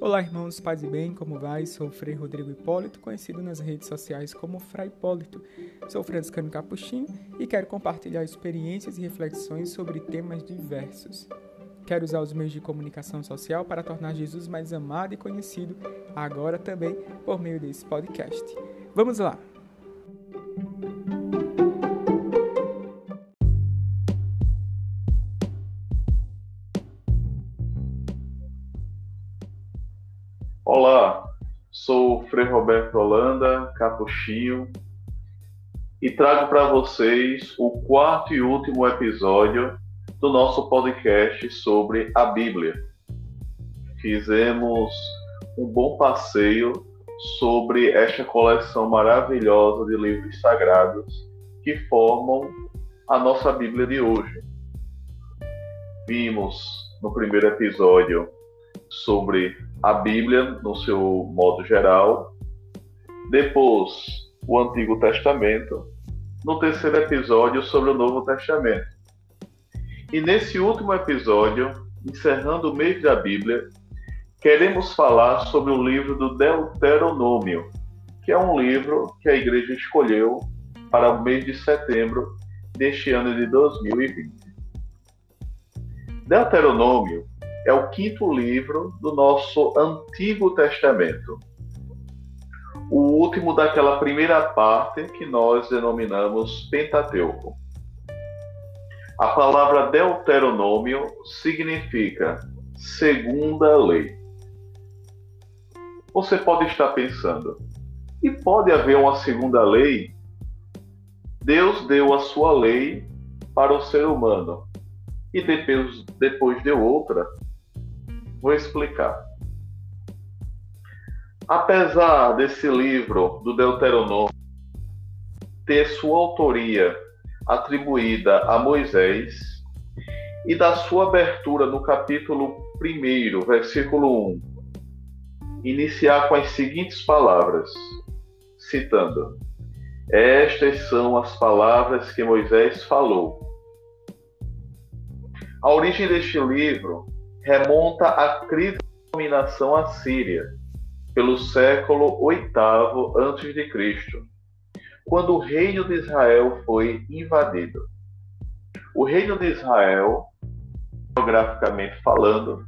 Olá, irmãos, paz e bem, como vai? Sou Frei Rodrigo Hipólito, conhecido nas redes sociais como Frei Hipólito. Sou franciscano capuchinho e quero compartilhar experiências e reflexões sobre temas diversos. Quero usar os meios de comunicação social para tornar Jesus mais amado e conhecido, agora também por meio desse podcast. Vamos lá! Olá, sou o Frei Roberto Holanda, capuchinho, e trago para vocês o quarto e último episódio do nosso podcast sobre a Bíblia. Fizemos um bom passeio sobre esta coleção maravilhosa de livros sagrados que formam a nossa Bíblia de hoje. Vimos no primeiro episódio sobre a Bíblia no seu modo geral, depois o Antigo Testamento, no terceiro episódio sobre o Novo Testamento. E nesse último episódio, encerrando o mês da Bíblia, queremos falar sobre o livro do Deuteronômio, que é um livro que a igreja escolheu para o mês de setembro deste ano de 2020. Deuteronômio é o quinto livro do nosso Antigo Testamento. O último daquela primeira parte que nós denominamos Pentateuco. A palavra Deuteronômio significa segunda lei. Você pode estar pensando, e pode haver uma segunda lei? Deus deu a sua lei para o ser humano e depois, depois deu outra Vou explicar. Apesar desse livro do Deuteronômio ter sua autoria atribuída a Moisés e da sua abertura no capítulo 1, versículo 1, iniciar com as seguintes palavras, citando: Estas são as palavras que Moisés falou. A origem deste livro remonta à crise da dominação assíria, pelo século VIII a.C., quando o reino de Israel foi invadido. O reino de Israel, geograficamente falando,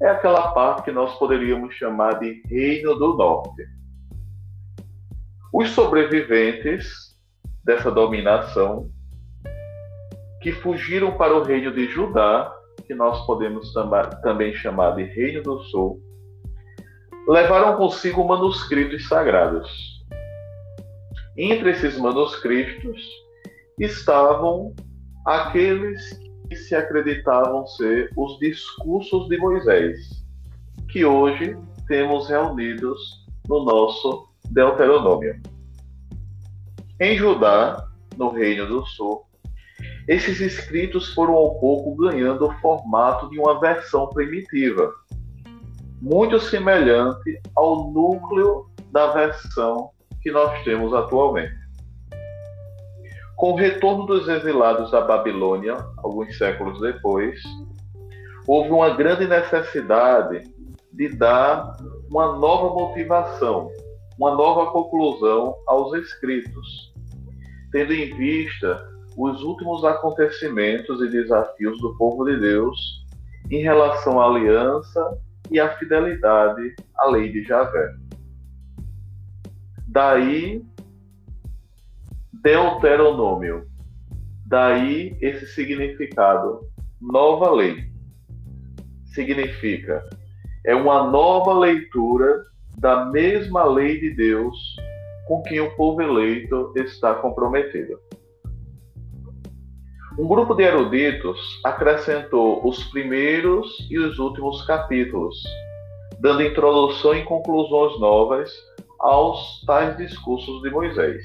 é aquela parte que nós poderíamos chamar de Reino do Norte. Os sobreviventes dessa dominação, que fugiram para o reino de Judá, que nós podemos também chamar de Reino do Sul, levaram consigo manuscritos sagrados. Entre esses manuscritos estavam aqueles que se acreditavam ser os discursos de Moisés, que hoje temos reunidos no nosso Deuteronômio. Em Judá, no Reino do Sul, esses escritos foram ao pouco ganhando o formato de uma versão primitiva, muito semelhante ao núcleo da versão que nós temos atualmente. Com o retorno dos exilados da Babilônia, alguns séculos depois, houve uma grande necessidade de dar uma nova motivação, uma nova conclusão aos escritos, tendo em vista os últimos acontecimentos e desafios do povo de Deus em relação à aliança e à fidelidade à lei de Javé. Daí Deuteronômio. Daí esse significado, nova lei. Significa é uma nova leitura da mesma lei de Deus com que o povo eleito está comprometido. Um grupo de eruditos acrescentou os primeiros e os últimos capítulos, dando introdução e conclusões novas aos tais discursos de Moisés.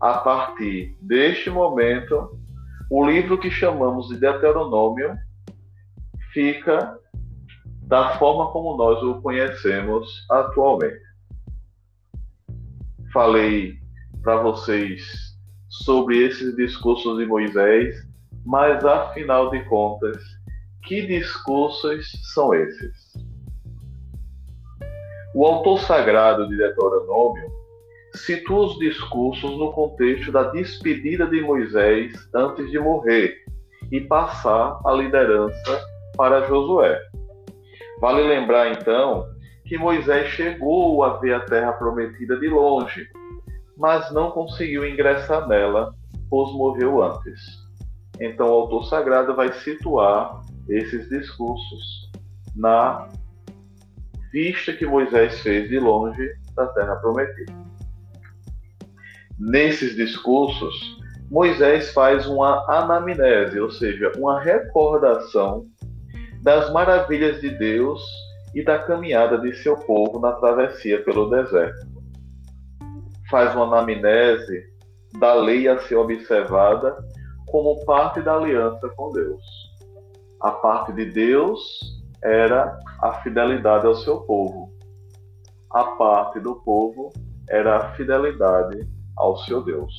A partir deste momento, o livro que chamamos de Deuteronômio fica da forma como nós o conhecemos atualmente. Falei para vocês sobre esses discursos de Moisés, mas afinal de contas, que discursos são esses? O autor sagrado de Deuteronômio situa os discursos no contexto da despedida de Moisés antes de morrer e passar a liderança para Josué. Vale lembrar então que Moisés chegou a ver a terra prometida de longe, mas não conseguiu ingressar nela, pois morreu antes. Então o autor sagrado vai situar esses discursos na vista que Moisés fez de longe da terra prometida. Nesses discursos, Moisés faz uma anamnese, ou seja, uma recordação das maravilhas de Deus e da caminhada de seu povo na travessia pelo deserto. Faz uma anamnese da lei a ser observada como parte da aliança com Deus. A parte de Deus era a fidelidade ao seu povo. A parte do povo era a fidelidade ao seu Deus.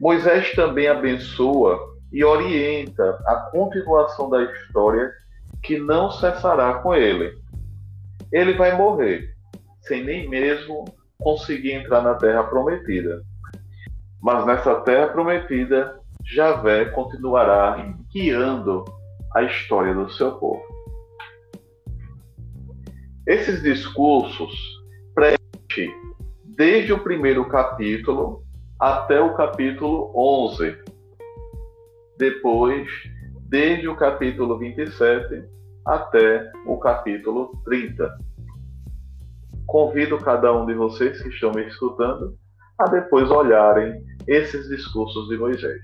Moisés também abençoa e orienta a continuação da história que não cessará com ele. Ele vai morrer, sem nem mesmo conseguir entrar na terra prometida. Mas nessa terra prometida, Javé continuará guiando a história do seu povo. Esses discursos preenchem desde o primeiro capítulo até o capítulo 11. Depois, desde o capítulo 27 até o capítulo 30. Convido cada um de vocês que estão me escutando a depois olharem esses discursos de Moisés.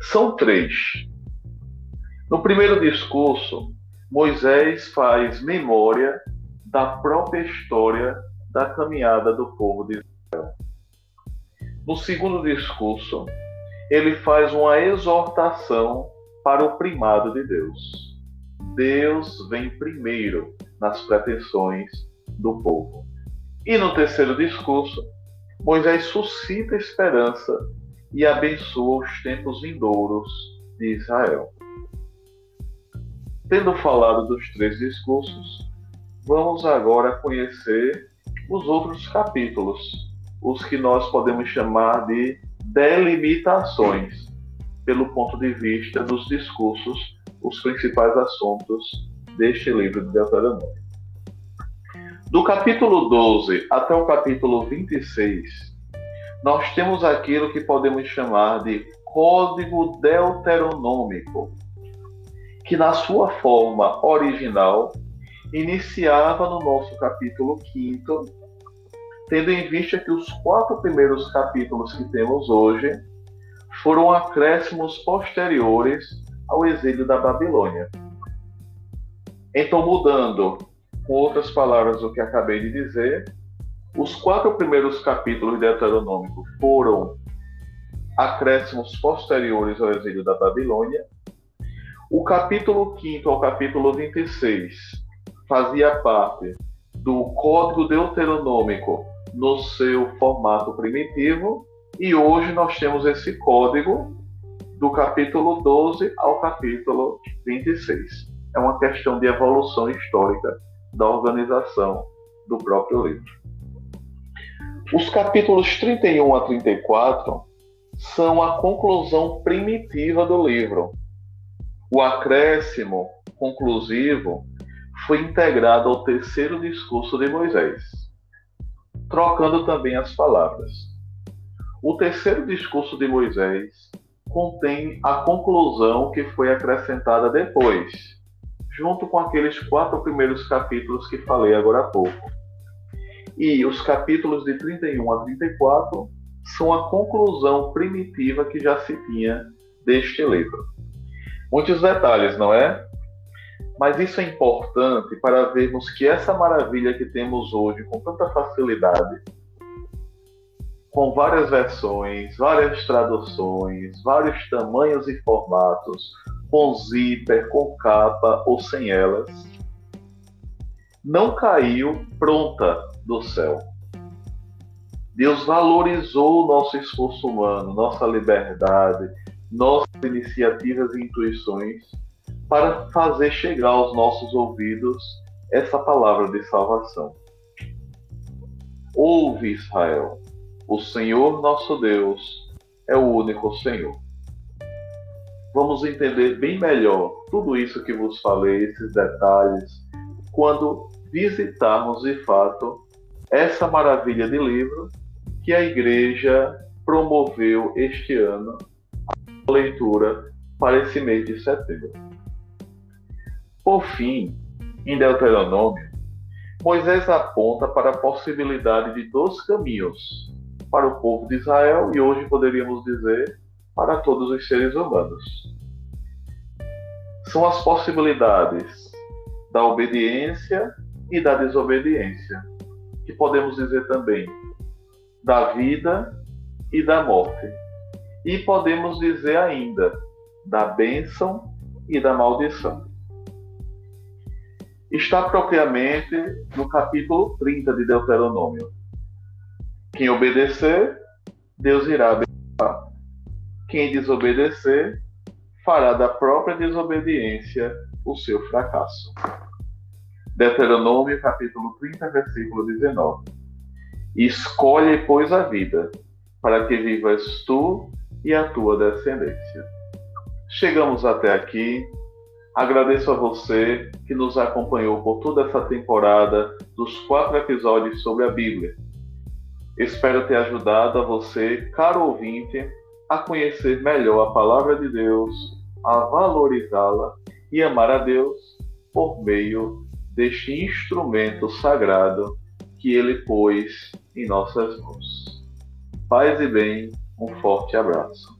São três. No primeiro discurso, Moisés faz memória da própria história da caminhada do povo de Israel. No segundo discurso, ele faz uma exortação para o primado de Deus. Deus vem primeiro nas pretensões do povo. E no terceiro discurso, Moisés suscita esperança e abençoa os tempos vindouros de Israel. Tendo falado dos três discursos, vamos agora conhecer os outros capítulos, os que nós podemos chamar de delimitações, pelo ponto de vista dos discursos, os principais assuntos deste livro de Deuteronômio. Do capítulo 12 até o capítulo 26, nós temos aquilo que podemos chamar de Código Deuteronômico, que na sua forma original iniciava no nosso capítulo 5, tendo em vista que os quatro primeiros capítulos que temos hoje foram acréscimos posteriores ao exílio da Babilônia. Então, mudando, com outras palavras, o que acabei de dizer, os quatro primeiros capítulos de Deuteronômico foram acréscimos posteriores ao exílio da Babilônia. O capítulo 5 ao capítulo 26 fazia parte do Código Deuteronômico no seu formato primitivo, e hoje nós temos esse código do capítulo 12 ao capítulo 26. É uma questão de evolução histórica da organização do próprio livro. Os capítulos 31 a 34 são a conclusão primitiva do livro. O acréscimo conclusivo foi integrado ao terceiro discurso de Moisés, trocando também as palavras. O terceiro discurso de Moisés contém a conclusão que foi acrescentada depois, junto com aqueles quatro primeiros capítulos que falei agora há pouco. E os capítulos de 31 a 34 são a conclusão primitiva que já se tinha deste livro. Muitos detalhes, não é? Mas isso é importante para vermos que essa maravilha que temos hoje com tanta facilidade, com várias versões, várias traduções, vários tamanhos e formatos, com zíper, com capa ou sem elas, não caiu pronta do céu. Deus valorizou o nosso esforço humano, nossa liberdade, nossas iniciativas e intuições para fazer chegar aos nossos ouvidos essa palavra de salvação. Ouve, Israel, o Senhor nosso Deus é o único Senhor. Vamos entender bem melhor tudo isso que vos falei, esses detalhes, quando visitarmos de fato essa maravilha de livro que a igreja promoveu este ano a leitura para esse mês de setembro. Por fim, em Deuteronômio, Moisés aponta para a possibilidade de dois caminhos para o povo de Israel e hoje poderíamos dizer para todos os seres humanos. São as possibilidades da obediência e da desobediência, que podemos dizer também da vida e da morte. E podemos dizer ainda da bênção e da maldição. Está propriamente no capítulo 30 de Deuteronômio. Quem obedecer, Deus irá abençoar. Quem desobedecer, fará da própria desobediência o seu fracasso. Deuteronômio capítulo 30, versículo 19. Escolhe, pois, a vida, para que vivas tu e a tua descendência. Chegamos até aqui. Agradeço a você que nos acompanhou por toda essa temporada dos quatro episódios sobre a Bíblia. Espero ter ajudado a você, caro ouvinte, a conhecer melhor a palavra de Deus, a valorizá-la e amar a Deus por meio deste instrumento sagrado que ele pôs em nossas mãos. Paz e bem, um forte abraço.